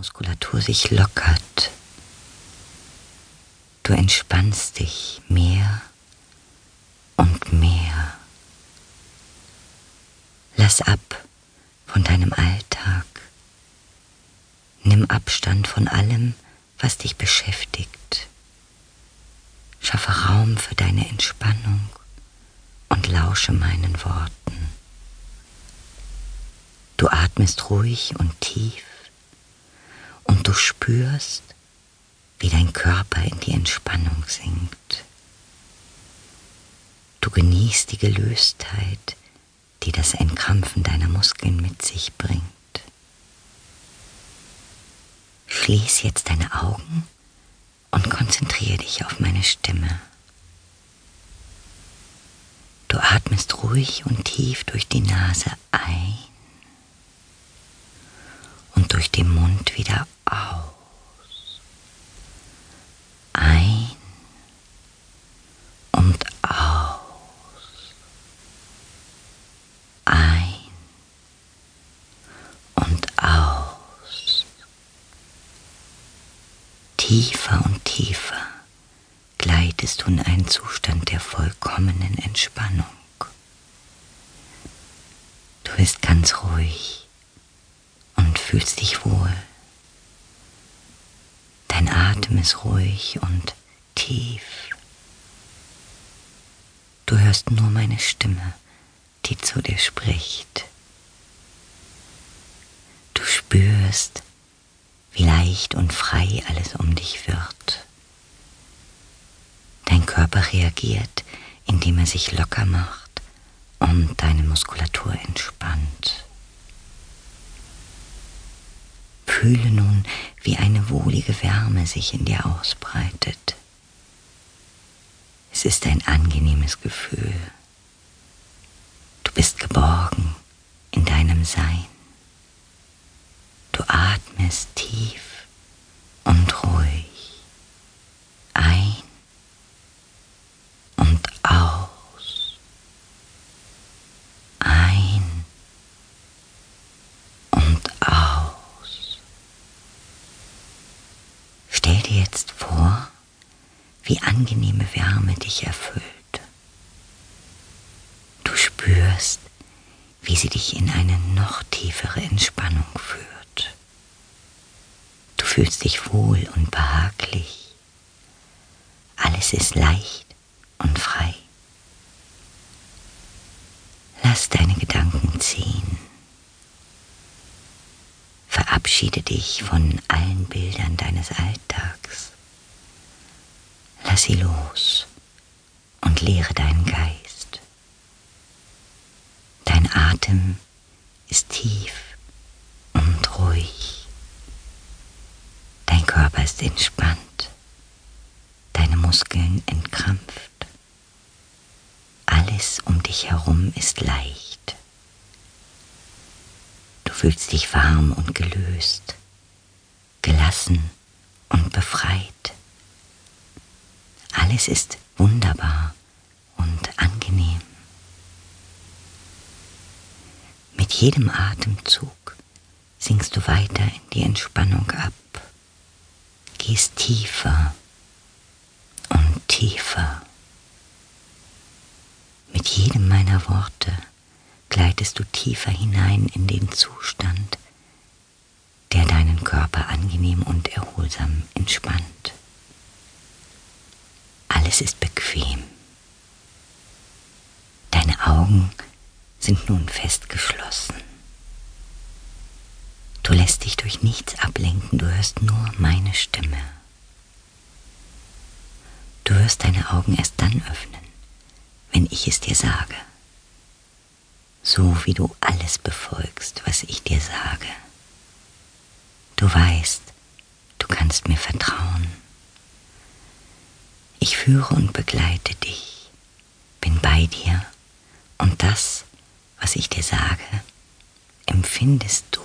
Muskulatur sich lockert. Du entspannst dich mehr und mehr. Lass ab von deinem Alltag. Nimm Abstand von allem, was dich beschäftigt. Schaffe Raum für deine Entspannung und lausche meinen Worten. Du atmest ruhig und tief und du spürst, wie dein Körper in die Entspannung sinkt. Du genießt die Gelöstheit, die das Entkrampfen deiner Muskeln mit sich bringt. Schließ jetzt deine Augen und konzentriere dich auf meine Stimme. Du atmest ruhig und tief durch die Nase ein und durch den Mund wieder aus. Ein und aus. Ein und aus. Tiefer und tiefer gleitest du in einen Zustand der vollkommenen Entspannung. Du bist ganz ruhig und fühlst dich wohl. Dein Atem ist ruhig und tief. Du hörst nur meine Stimme, die zu dir spricht. Du spürst, wie leicht und frei alles um dich wird. Dein Körper reagiert, indem er sich locker macht und deine Muskulatur entspannt. Fühle nun, wie eine wohlige Wärme sich in dir ausbreitet. Es ist ein angenehmes Gefühl. Du bist geborgen in deinem Sein. Du atmest tief und ruhig ein und aus. Ein und aus. Stell dir jetzt vor, wie angenehme Wärme dich erfüllt. Du spürst, wie sie dich in eine noch tiefere Entspannung führt. Du fühlst dich wohl und behaglich. Alles ist leicht und frei. Lass deine Gedanken ziehen. Verabschiede dich von allen Bildern deines Alltags. Lass sie los und lehre deinen Geist. Dein Atem ist tief und ruhig. Dein Körper ist entspannt. Deine Muskeln entkrampft. Alles um dich herum ist leicht. Du fühlst dich warm und gelöst, gelassen und befreit. Alles ist wunderbar und angenehm. Mit jedem Atemzug sinkst du weiter in die Entspannung ab, gehst tiefer und tiefer. Mit jedem meiner Worte du tiefer hinein in den Zustand, der deinen Körper angenehm und erholsam entspannt. Alles ist bequem. Deine Augen sind nun fest geschlossen. Du lässt dich durch nichts ablenken, du hörst nur meine Stimme. Du wirst deine Augen erst dann öffnen, wenn ich es dir sage. So wie du alles befolgst, was ich dir sage. Du weißt, du kannst mir vertrauen. Ich führe und begleite dich, bin bei dir und das, was ich dir sage, empfindest du.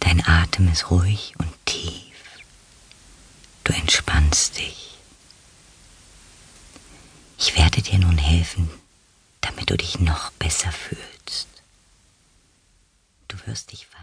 Dein Atem ist ruhig und helfen, damit du dich noch besser fühlst. Du wirst dich weit.